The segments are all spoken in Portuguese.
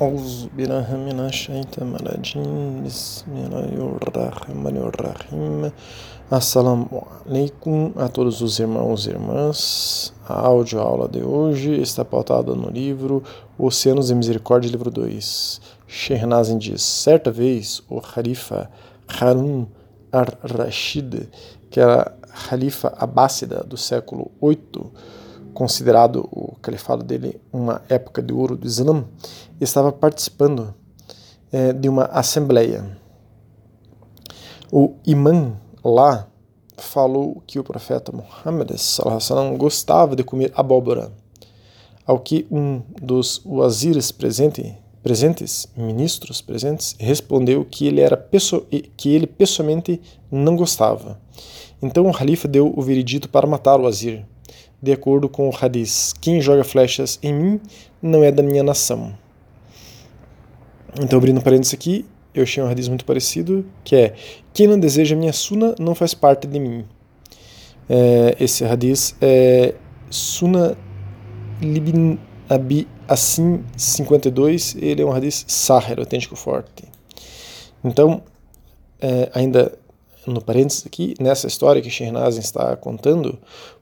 أعوذ بالله من الشيطان الرجيم بسم الله الرحمن الرحيم Assalamu alaikum a todos os irmãos e irmãs. A aula de hoje está pautada no livro Oceanos de Misericórdia, livro 2. Shehnazin diz: Certa vez o Khalifa Harun ar-Rashid, que era Khalifa Abássida do século 8, considerado o califado dele uma época de ouro do Islã, estava participando é, de uma assembleia. O imã lá falou que o profeta Muhammad sallam, gostava de comer abóbora, ao que um dos wazires presente, presentes, ministros presentes, respondeu que ele era que ele pessoalmente não gostava. Então o Khalifa deu o veredito para matar o wazir de acordo com o Hadith: Quem joga flechas em mim não é da minha nação. Então, abrindo um parênteses aqui, eu achei um Hadith muito parecido, que é: Quem não deseja minha suna não faz parte de mim. É, esse Hadith é Suna Libin Abi Assim 52, ele é um Hadith Sahir, autêntico forte. Então, é, ainda no parênteses aqui, nessa história que Shehnazin está contando,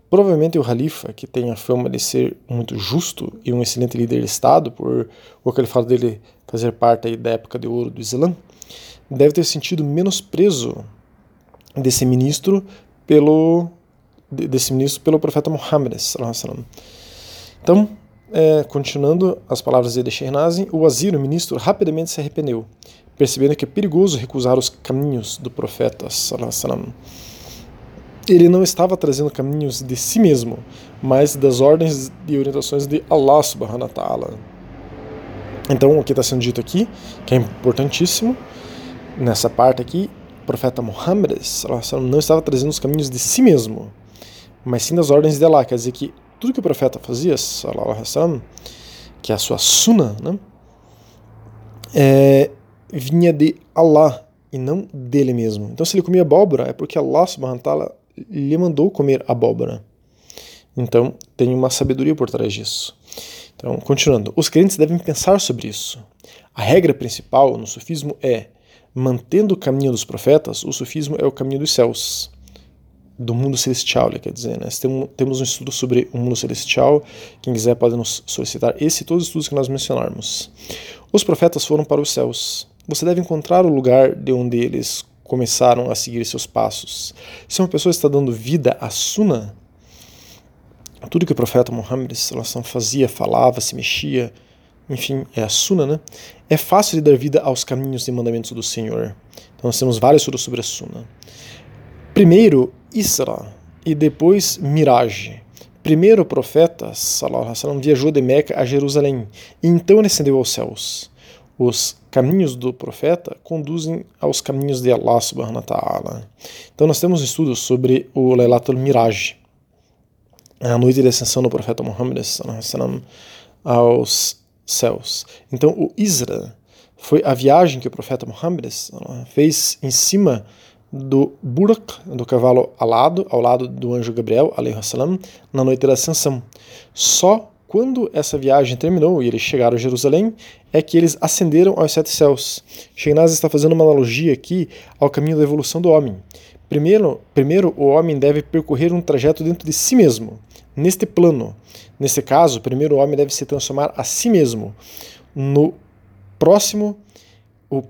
Provavelmente o Halifa, que tem a fama de ser muito justo e um excelente líder de Estado, por o califado dele fazer parte da época de ouro do Islã, deve ter sentido menosprezo desse ministro pelo desse ministro pelo profeta Muhammad Então, é, continuando as palavras de Shehnazin, o wazir, o ministro, rapidamente se arrependeu, percebendo que é perigoso recusar os caminhos do profeta ele não estava trazendo caminhos de si mesmo, mas das ordens e orientações de Allah subhanahu wa ta'ala. Então, o que está sendo dito aqui, que é importantíssimo, nessa parte aqui, o profeta Muhammad não estava trazendo os caminhos de si mesmo, mas sim das ordens de Allah. Quer dizer que tudo que o profeta fazia, que é a sua sunnah, né, é, vinha de Allah e não dele mesmo. Então, se ele comia abóbora, é porque Allah subhanahu wa ta'ala lhe mandou comer abóbora. Então, tem uma sabedoria por trás disso. Então, continuando, os crentes devem pensar sobre isso. A regra principal no sufismo é: mantendo o caminho dos profetas, o sufismo é o caminho dos céus, do mundo celestial, ele quer dizer. Né? Temos um estudo sobre o mundo celestial. Quem quiser pode nos solicitar esse e todos os estudos que nós mencionarmos. Os profetas foram para os céus. Você deve encontrar o lugar de onde eles começaram a seguir seus passos. Se uma pessoa está dando vida à Sunnah, tudo que o profeta Muhammad fazia, falava, se mexia, enfim, é a Sunnah, né? É fácil de dar vida aos caminhos e mandamentos do Senhor. Então nós temos vários estudos sobre a Sunnah. Primeiro, Isra, e depois Mirage. Primeiro o profeta sallam, viajou de Meca a Jerusalém, e então ele ascendeu aos céus os caminhos do profeta conduzem aos caminhos de Allah subhanahu wa ta'ala. Então nós temos estudos sobre o Laylatul Miraj, a noite de ascensão do profeta Muhammad aos céus. Então o Isra foi a viagem que o profeta Muhammad fez em cima do Burak, do cavalo alado, ao lado do anjo Gabriel, na noite da ascensão. Só quando essa viagem terminou e eles chegaram a Jerusalém, é que eles ascenderam aos sete céus. Sheinaz está fazendo uma analogia aqui ao caminho da evolução do homem. Primeiro, primeiro, o homem deve percorrer um trajeto dentro de si mesmo, neste plano. Nesse caso, primeiro o homem deve se transformar a si mesmo. No próximo, o,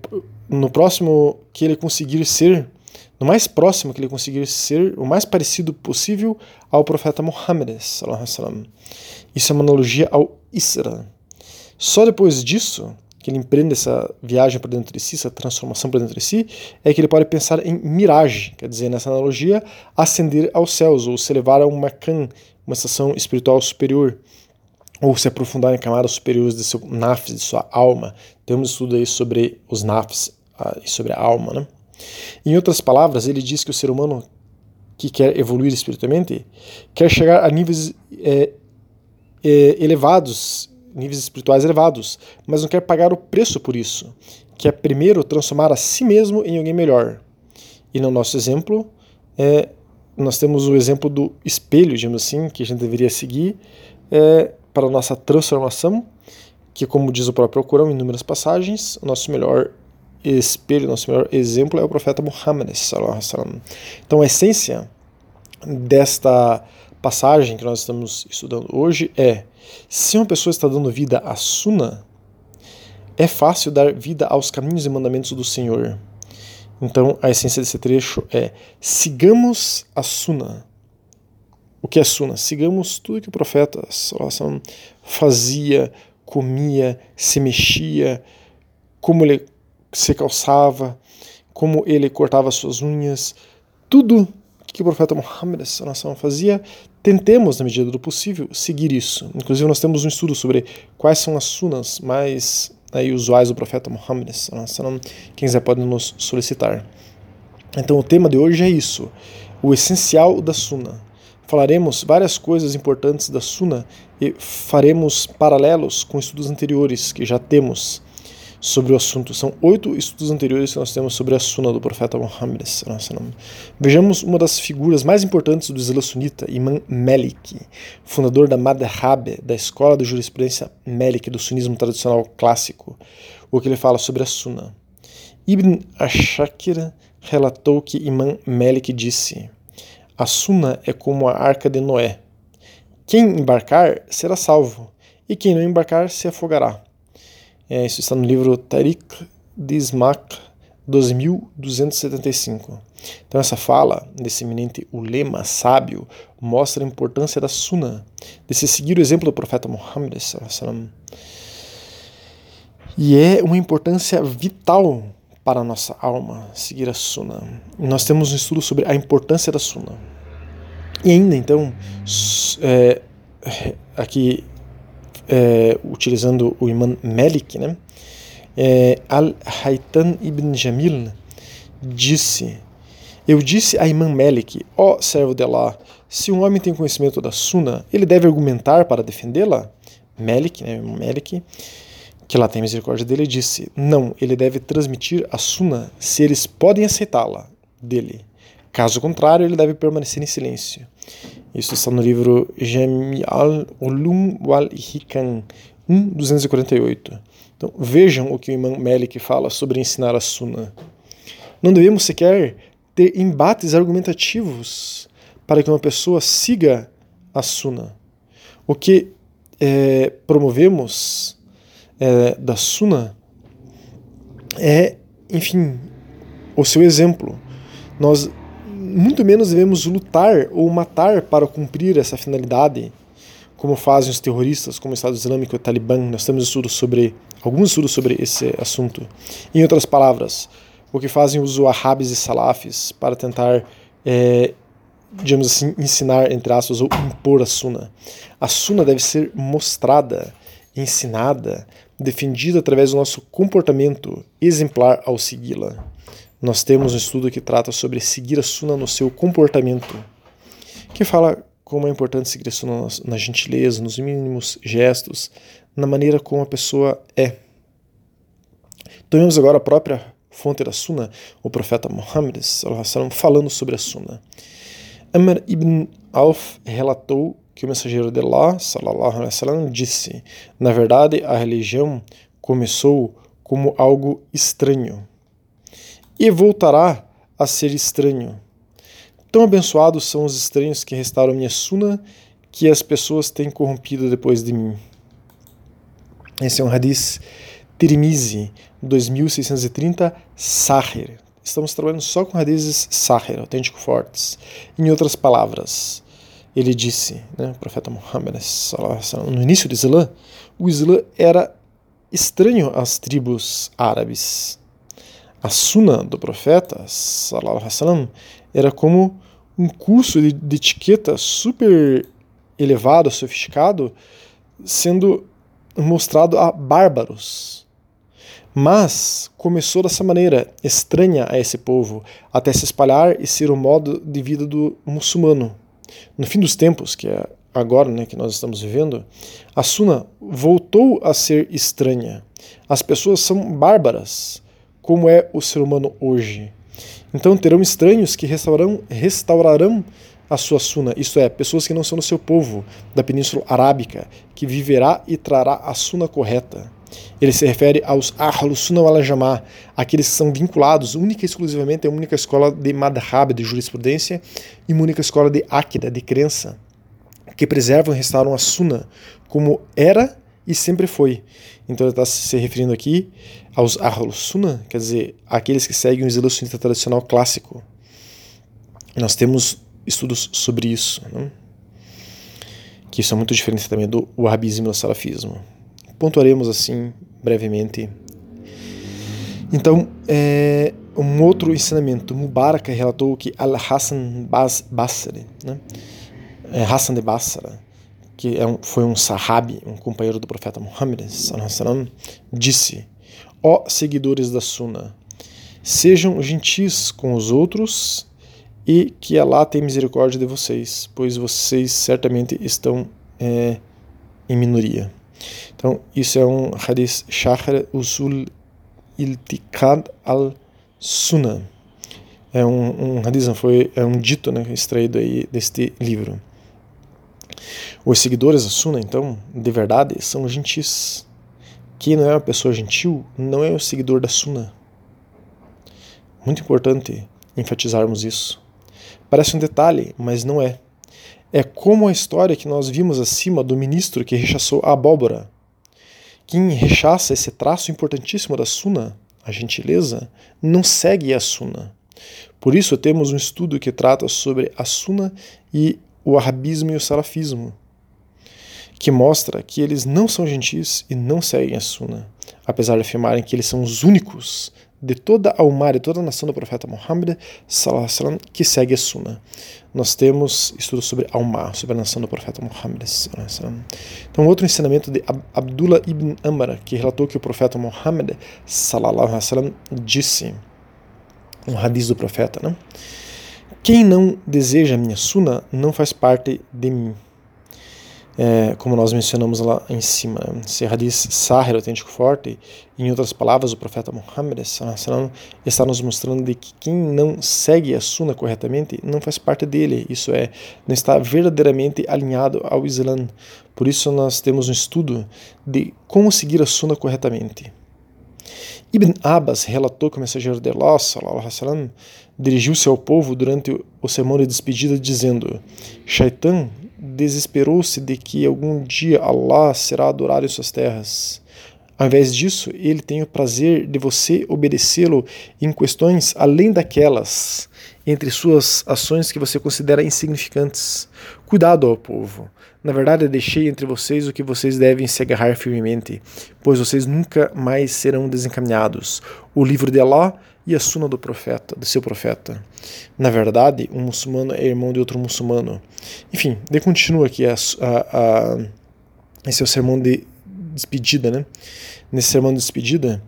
no próximo que ele conseguir ser, no mais próximo que ele conseguir ser, o mais parecido possível ao profeta Muhammad. Isso é uma analogia ao Isra. Só depois disso, que ele empreende essa viagem para dentro de si, essa transformação para dentro de si, é que ele pode pensar em miragem, quer dizer, nessa analogia, ascender aos céus, ou se elevar a uma kan, uma estação espiritual superior, ou se aprofundar em camadas superiores de seu nafs, de sua alma. Temos estudo aí sobre os nafs uh, e sobre a alma, né? Em outras palavras, ele diz que o ser humano que quer evoluir espiritualmente quer chegar a níveis é, é, elevados, níveis espirituais elevados, mas não quer pagar o preço por isso, que é primeiro transformar a si mesmo em alguém melhor. E no nosso exemplo, é, nós temos o exemplo do espelho, digamos assim, que a gente deveria seguir é, para a nossa transformação, que, como diz o próprio Corão em inúmeras passagens, o nosso melhor espelho, nosso melhor exemplo é o profeta Muhammad. Então, a essência desta passagem que nós estamos estudando hoje é: se uma pessoa está dando vida à Sunnah, é fácil dar vida aos caminhos e mandamentos do Senhor. Então, a essência desse trecho é: sigamos a Sunnah. O que é Sunnah? Sigamos tudo que o profeta fazia, comia, se mexia, como ele se calçava, como ele cortava suas unhas, tudo que o profeta Muhammad fazia, tentemos, na medida do possível, seguir isso. Inclusive, nós temos um estudo sobre quais são as sunas mais aí, usuais do profeta Muhammad. Quem quiser pode nos solicitar. Então, o tema de hoje é isso: o essencial da suna. Falaremos várias coisas importantes da Sunna e faremos paralelos com estudos anteriores que já temos sobre o assunto. São oito estudos anteriores que nós temos sobre a Sunna do profeta Muhammad. Vejamos uma das figuras mais importantes do Islã sunita, Imam Malik, fundador da Madhhab, da escola de jurisprudência Malik, do sunismo tradicional clássico, o que ele fala sobre a Sunna. Ibn Ashakir relatou que Imam Malik disse a Suna é como a arca de Noé. Quem embarcar será salvo, e quem não embarcar se afogará. É, isso está no livro Tariq Dismak 12.275. Então, essa fala desse eminente ulema sábio mostra a importância da Suna, de se seguir o exemplo do profeta Muhammad. E é uma importância vital para a nossa alma seguir a Sunna. Nós temos um estudo sobre a importância da Sunna. E ainda então, é, aqui é, utilizando o imã Melik, né? É, Al-Haytan ibn Jamil disse: Eu disse a Imam Melik, ó oh, servo de Allah, se um homem tem conhecimento da Sunna, ele deve argumentar para defendê-la? Melik, né, Melik que lá tem misericórdia dele, disse: Não, ele deve transmitir a Sunna se eles podem aceitá-la dele. Caso contrário, ele deve permanecer em silêncio. Isso está no livro Jami al-Ulum wal-Hikam 1.248. Então, vejam o que o Imam Malik fala sobre ensinar a Sunna. Não devemos sequer ter embates argumentativos para que uma pessoa siga a Sunna. O que é, promovemos é, da Suna é, enfim, o seu exemplo. Nós muito menos devemos lutar ou matar para cumprir essa finalidade, como fazem os terroristas, como o Estado Islâmico e o Talibã. Nós temos estudos sobre alguns estudos sobre esse assunto. Em outras palavras, o que fazem os wahhabis e salafis para tentar é, digamos assim, ensinar, entre aspas, ou impor a Sunna. A Sunna deve ser mostrada, ensinada, defendida através do nosso comportamento exemplar ao segui-la. Nós temos um estudo que trata sobre seguir a Sunna no seu comportamento, que fala como é importante seguir a Sunna na gentileza, nos mínimos gestos, na maneira como a pessoa é. Tomemos agora a própria fonte da Sunna, o profeta Muhammad, falando sobre a Sunna. Amr ibn Auf relatou que o mensageiro de Allah, sallallahu alaihi disse: Na verdade, a religião começou como algo estranho e voltará a ser estranho. Tão abençoados são os estranhos que restauram minha suna que as pessoas têm corrompido depois de mim. Esse é um hadith Tirmizi, 2630, Sahir. Estamos trabalhando só com hadiths Sahir, autêntico fortes. Em outras palavras, ele disse, né, o profeta Muhammad, no início do Islã, o Islã era estranho às tribos árabes. A Sunna do profeta sallam, era como um curso de, de etiqueta super elevado, sofisticado, sendo mostrado a bárbaros. Mas começou dessa maneira, estranha a esse povo, até se espalhar e ser o modo de vida do muçulmano, no fim dos tempos, que é agora né, que nós estamos vivendo, a Suna voltou a ser estranha. As pessoas são bárbaras, como é o ser humano hoje. Então terão estranhos que restaurarão, restaurarão a sua suna, isto é, pessoas que não são do seu povo, da Península Arábica, que viverá e trará a suna correta. Ele se refere aos Ahlus Sunnah wal aqueles que são vinculados única e exclusivamente a uma única escola de madhab, de jurisprudência, e uma única escola de akida, de crença, que preservam e restauram a Sunnah como era e sempre foi. Então ele está se referindo aqui aos Ahlus Sunnah, quer dizer, aqueles que seguem o Islã sunita tradicional clássico. Nós temos estudos sobre isso, né? que isso é muito diferente também do wahhabismo e do salafismo. Pontuaremos assim brevemente. Então, é, um outro ensinamento, Mubarak relatou que Al-Hassan Basri, né? É, Hassan de Basra, que é um, foi um sahabi, um companheiro do profeta Muhammad, disse: Ó oh, seguidores da Sunna, sejam gentis com os outros e que Allah tenha misericórdia de vocês, pois vocês certamente estão é, em minoria. Então, isso é um hadith Shahr Usul Iltikad al-Sunnah. É um, um hadith, foi, é um dito né, extraído aí deste livro. Os seguidores da Sunnah, então, de verdade, são gentis. Quem não é uma pessoa gentil não é o seguidor da Sunnah. Muito importante enfatizarmos isso. Parece um detalhe, mas não é. É como a história que nós vimos acima do ministro que rechaçou a abóbora. Quem rechaça esse traço importantíssimo da Suna, a gentileza, não segue a Suna. Por isso temos um estudo que trata sobre a Suna e o arabismo e o salafismo, que mostra que eles não são gentis e não seguem a Suna, apesar de afirmarem que eles são os únicos de toda a Umar e toda a nação do profeta Muhammad sallam, que segue a Sunnah. Nós temos estudos sobre a Umar, sobre a nação do profeta Muhammad. Sallam. Então, outro ensinamento de Abdullah ibn Amr, que relatou que o profeta Muhammad sallam, disse, um hadith do profeta, né? Quem não deseja a minha Sunnah não faz parte de mim é, como nós mencionamos lá em cima, se hadith sahir, autêntico forte, em outras palavras, o profeta Muhammad está nos mostrando de que quem não segue a sunna corretamente não faz parte dele, isso é, não está verdadeiramente alinhado ao Islã. Por isso nós temos um estudo de como seguir a sunna corretamente. Ibn Abbas relatou que o mensageiro de Allah dirigiu-se ao povo durante o sermão de despedida dizendo: Shaitan desesperou-se de que algum dia Allah será adorado em suas terras. Ao invés disso, ele tem o prazer de você obedecê-lo em questões além daquelas, entre suas ações que você considera insignificantes. Cuidado, ó povo. Na verdade, deixei entre vocês o que vocês devem se agarrar firmemente, pois vocês nunca mais serão desencaminhados. O livro de Allah e a suna do profeta, do seu profeta. Na verdade, um muçulmano é irmão de outro muçulmano. Enfim, ele continua aqui a, a, a, esse é o sermão de despedida, né? Nesse sermão de despedida,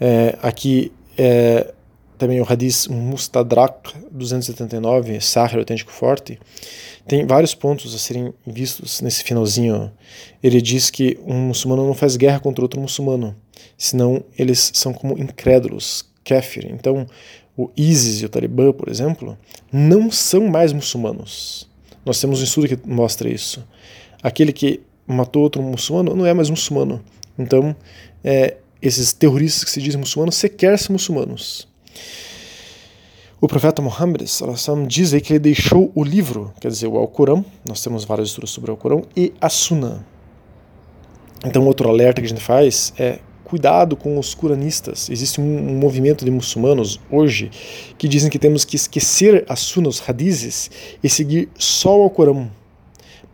é, aqui é, também o Hadith Mustadrak 279, Sahir autêntico forte, tem vários pontos a serem vistos nesse finalzinho. Ele diz que um muçulmano não faz guerra contra outro muçulmano, senão eles são como incrédulos, kafir. Então, o ISIS e o Talibã, por exemplo, não são mais muçulmanos. Nós temos um estudo que mostra isso. Aquele que matou outro muçulmano não é mais muçulmano. Então, é, esses terroristas que se dizem muçulmanos sequer são muçulmanos. O profeta Muhammad diz aí que ele deixou o livro, quer dizer, o Alcorão, nós temos vários estudos sobre o Alcorão, e a Sunnah. Então, outro alerta que a gente faz é cuidado com os curanistas. Existe um, um, movimento de muçulmanos hoje que dizem que temos que esquecer as sunas, os hadizes e seguir só o Alcorão.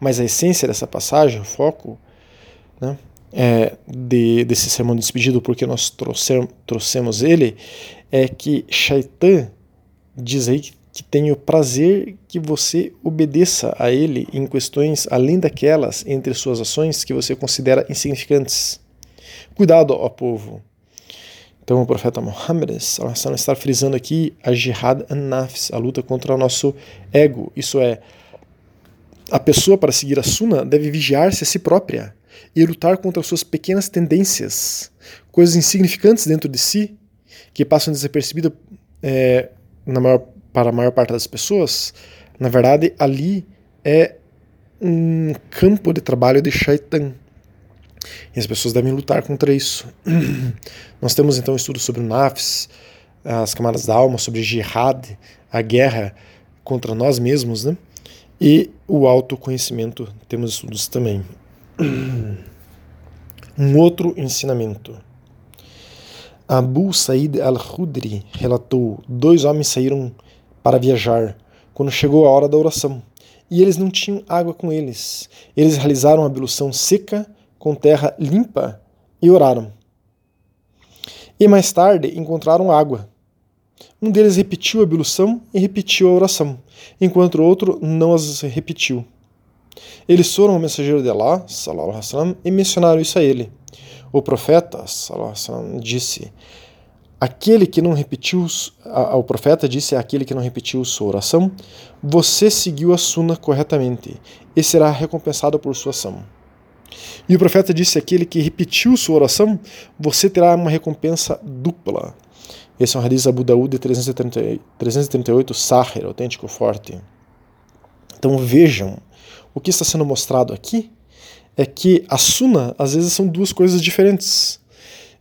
Mas a essência dessa passagem, o foco né, é, de, desse sermão de despedido, porque nós trouxemos, trouxemos ele, é que Shaitan diz aí que, tem o prazer que você obedeça a ele em questões além daquelas entre suas ações que você considera insignificantes. Cuidado, ó povo. Então o profeta Muhammad está frisando aqui a jihad an-nafs, a luta contra o nosso ego. Isso é, a pessoa para seguir a sunna deve vigiar-se a si própria e lutar contra suas pequenas tendências, coisas insignificantes dentro de si, que passam desapercebidas é, maior, para a maior parte das pessoas, Na verdade, ali é um campo de trabalho de Shaitan. E as pessoas devem lutar contra isso. Nós temos então estudos sobre o Nafs, as camadas da alma, sobre jihad, a guerra contra nós mesmos, né? E o autoconhecimento, temos estudos também. Um outro ensinamento. Abu Said al-Khudri relatou: dois homens saíram para viajar quando chegou a hora da oração e eles não tinham água com eles. Eles realizaram a ablução seca com terra limpa e oraram. E mais tarde encontraram água. Um deles repetiu a ablução e repetiu a oração, enquanto o outro não as repetiu. Eles foram ao mensageiro de Allah, sallam, e mencionaram isso a ele. O profeta disse: Aquele que não repetiu, o profeta disse àquele que não repetiu sua oração: Você seguiu a suna corretamente e será recompensado por sua ação. E o profeta disse àquele que repetiu sua oração: Você terá uma recompensa dupla. Esse é um hadith Abu Daud 338, 338 Sahir, autêntico forte. Então vejam, o que está sendo mostrado aqui é que a suna às vezes são duas coisas diferentes.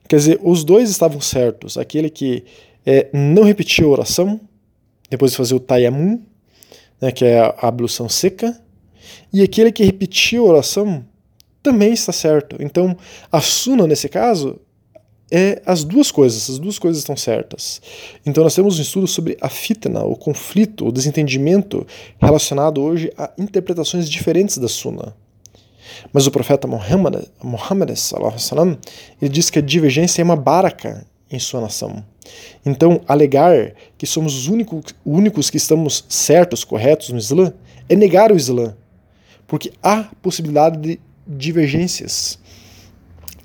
Quer dizer, os dois estavam certos. Aquele que é, não repetiu a oração, depois de fazer o tayammum, né, que é a ablução seca, e aquele que repetiu a oração também está certo. Então, a suna, nesse caso, é as duas coisas, as duas coisas estão certas. Então nós temos um estudo sobre a fitna, o conflito, o desentendimento relacionado hoje a interpretações diferentes da Sunna. Mas o profeta Muhammad, Muhammad sallam, ele diz que a divergência é uma baraka em sua nação. Então, alegar que somos os únicos, únicos que estamos certos, corretos no Islã, é negar o Islã. Porque há possibilidade de divergências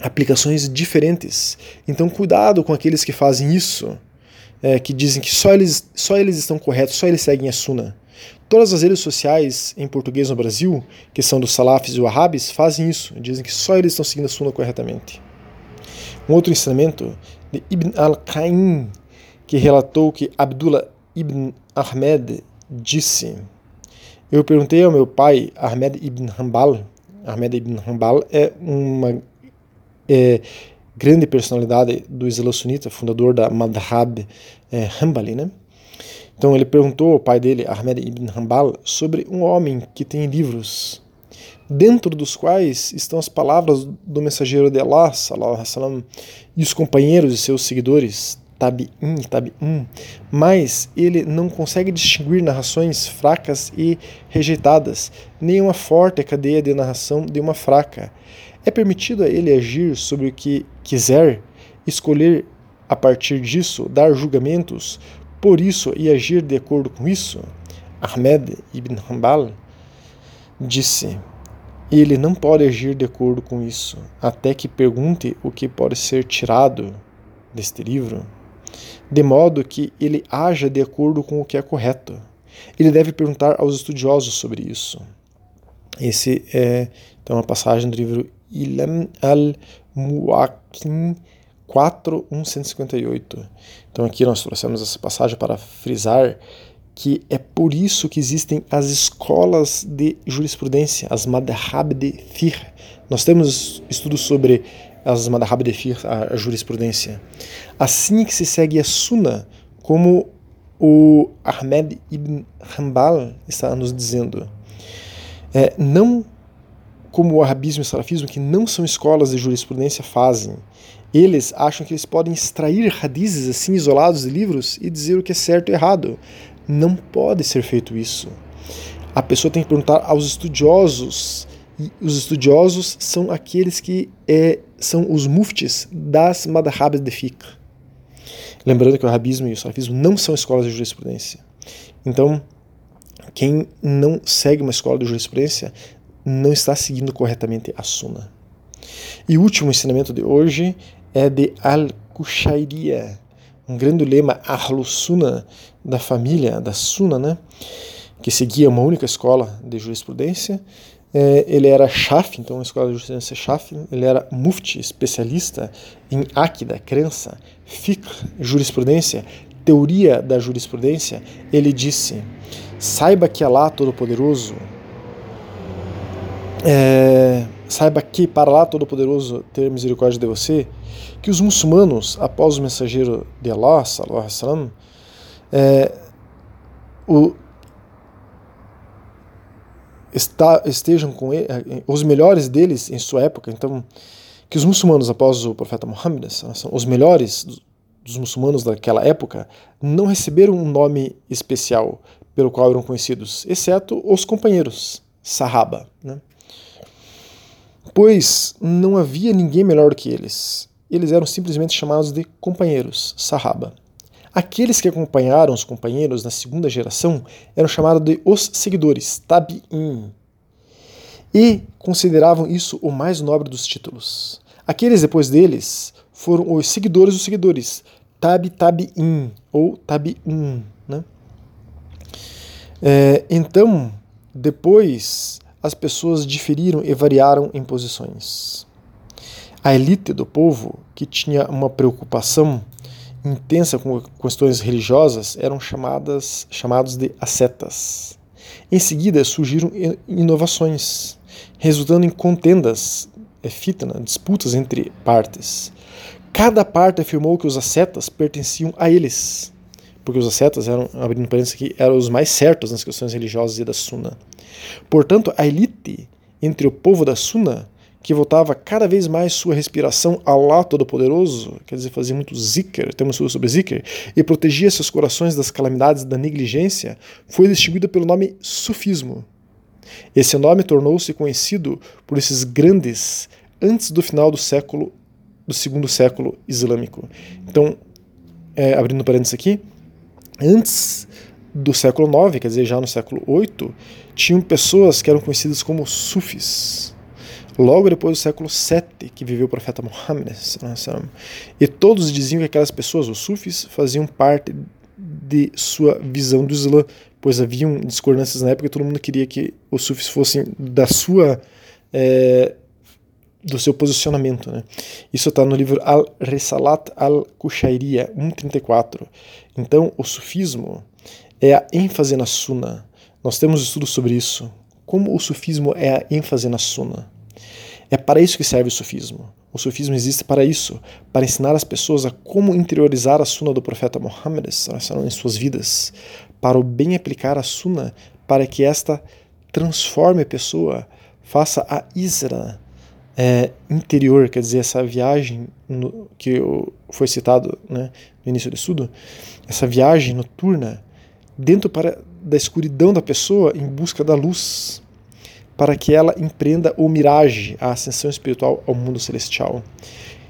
aplicações diferentes. Então, cuidado com aqueles que fazem isso, é, que dizem que só eles, só eles estão corretos, só eles seguem a Sunna. Todas as redes sociais em português no Brasil, que são dos salafis e wahhabis, fazem isso, dizem que só eles estão seguindo a Sunna corretamente. Um outro ensinamento de Ibn al-Qaim, que relatou que Abdullah ibn Ahmed disse: Eu perguntei ao meu pai, Ahmed ibn Hanbal, Ahmed ibn Hanbal é uma é, grande personalidade do Islã sunita, fundador da Madhab é, Hanbali, né? Então ele perguntou ao pai dele, Ahmed ibn Hanbal, sobre um homem que tem livros, dentro dos quais estão as palavras do mensageiro de Allah, sallam, e os companheiros e seus seguidores, tabi'in, tabi'in, mas ele não consegue distinguir narrações fracas e rejeitadas, nem uma forte cadeia de narração de uma fraca. É permitido a ele agir sobre o que quiser, escolher a partir disso, dar julgamentos por isso e agir de acordo com isso? Ahmed ibn Hanbal disse: ele não pode agir de acordo com isso, até que pergunte o que pode ser tirado deste livro, de modo que ele haja de acordo com o que é correto. Ele deve perguntar aos estudiosos sobre isso. Esse é então uma passagem do livro Ilam al-Muakim 4.158. Então aqui nós trouxemos essa passagem para frisar que é por isso que existem as escolas de jurisprudência, as madhab de fiqh. Nós temos estudos sobre as madhab de fiqh, a, jurisprudência. Assim que se segue a sunna, como o Ahmed ibn Hanbal está nos dizendo. É, não como o arabismo e o salafismo, que não são escolas de jurisprudência, fazem. Eles acham que eles podem extrair radizes assim isolados de livros e dizer o que é certo e errado. Não pode ser feito isso. A pessoa tem que perguntar aos estudiosos, e os estudiosos são aqueles que é, são os muftis das madhabas de fiqh. Lembrando que o arabismo e o salafismo não são escolas de jurisprudência. Então, quem não segue uma escola de jurisprudência não está seguindo corretamente a Sunna. E o último ensinamento de hoje é de Al-Kushairia, um grande lema Ahlus-Sunna da família, da Sunna, né? que seguia uma única escola de jurisprudência. É, ele era Shaf, então uma escola de jurisprudência Shaf, ele era mufti, especialista em Akida, crença, fiqh, jurisprudência, teoria da jurisprudência. Ele disse Saiba que Allah Todo-Poderoso, é, saiba que para Allah Todo-Poderoso ter misericórdia de você, que os muçulmanos, após o mensageiro de Allah, sallallahu alaihi é, o, está, estejam com ele, é, os melhores deles em sua época, então que os muçulmanos após o profeta Muhammad, os melhores dos muçulmanos daquela época, não receberam um nome especial pelo qual eram conhecidos, exceto os companheiros, Sahaba. Né? Pois não havia ninguém melhor que eles. Eles eram simplesmente chamados de companheiros, Sahaba. Aqueles que acompanharam os companheiros na segunda geração eram chamados de os seguidores, Tabi'in, e consideravam isso o mais nobre dos títulos. Aqueles depois deles foram os seguidores dos seguidores, Tabi Tabi'in, ou Tabi'un. Né? É, então, depois, as pessoas diferiram e variaram em posições. A elite do povo, que tinha uma preocupação intensa com questões religiosas, eram chamadas chamados de ascetas. Em seguida, surgiram inovações, resultando em contendas, é, fitna, disputas entre partes. Cada parte afirmou que os ascetas pertenciam a eles, porque os ascetas eram, abrindo parênteses aqui, eram os mais certos nas questões religiosas e da Sunna. Portanto, a elite entre o povo da Sunna, que voltava cada vez mais sua respiração ao Allah Todo-Poderoso, quer dizer, fazia muito zikr, temos sobre zikr, e protegia seus corações das calamidades da negligência, foi distinguida pelo nome sufismo. Esse nome tornou-se conhecido por esses grandes antes do final do século do segundo século islâmico. Então, é, abrindo parênteses aqui, antes do século IX, quer dizer, já no século VIII, tinham pessoas que eram conhecidas como sufis. Logo depois do século VII, que viveu o profeta Muhammad, e todos diziam que aquelas pessoas, os sufis, faziam parte de sua visão do Islã, pois haviam discordâncias na época e todo mundo queria que os sufis fossem da sua é, do seu posicionamento. Né? Isso está no livro Al-Risalat al-Kushairiya 134. Então, o sufismo é a ênfase na Sunna. Nós temos estudos sobre isso. Como o sufismo é a ênfase na Sunna. É para isso que serve o sufismo. O sufismo existe para isso, para ensinar as pessoas a como interiorizar a Sunna do profeta Muhammad em suas vidas, para o bem aplicar a Sunna, para que esta transforme a pessoa, faça a Isra, é, interior, quer dizer, essa viagem no, que foi citado né, no início do estudo, essa viagem noturna dentro para, da escuridão da pessoa em busca da luz, para que ela empreenda o mirage, a ascensão espiritual ao mundo celestial.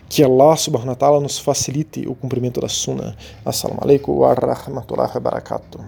Que Allah subhanahu wa ta'ala nos facilite o cumprimento da sunnah. Assalamu alaikum wa rahmatullahi wa barakatuh.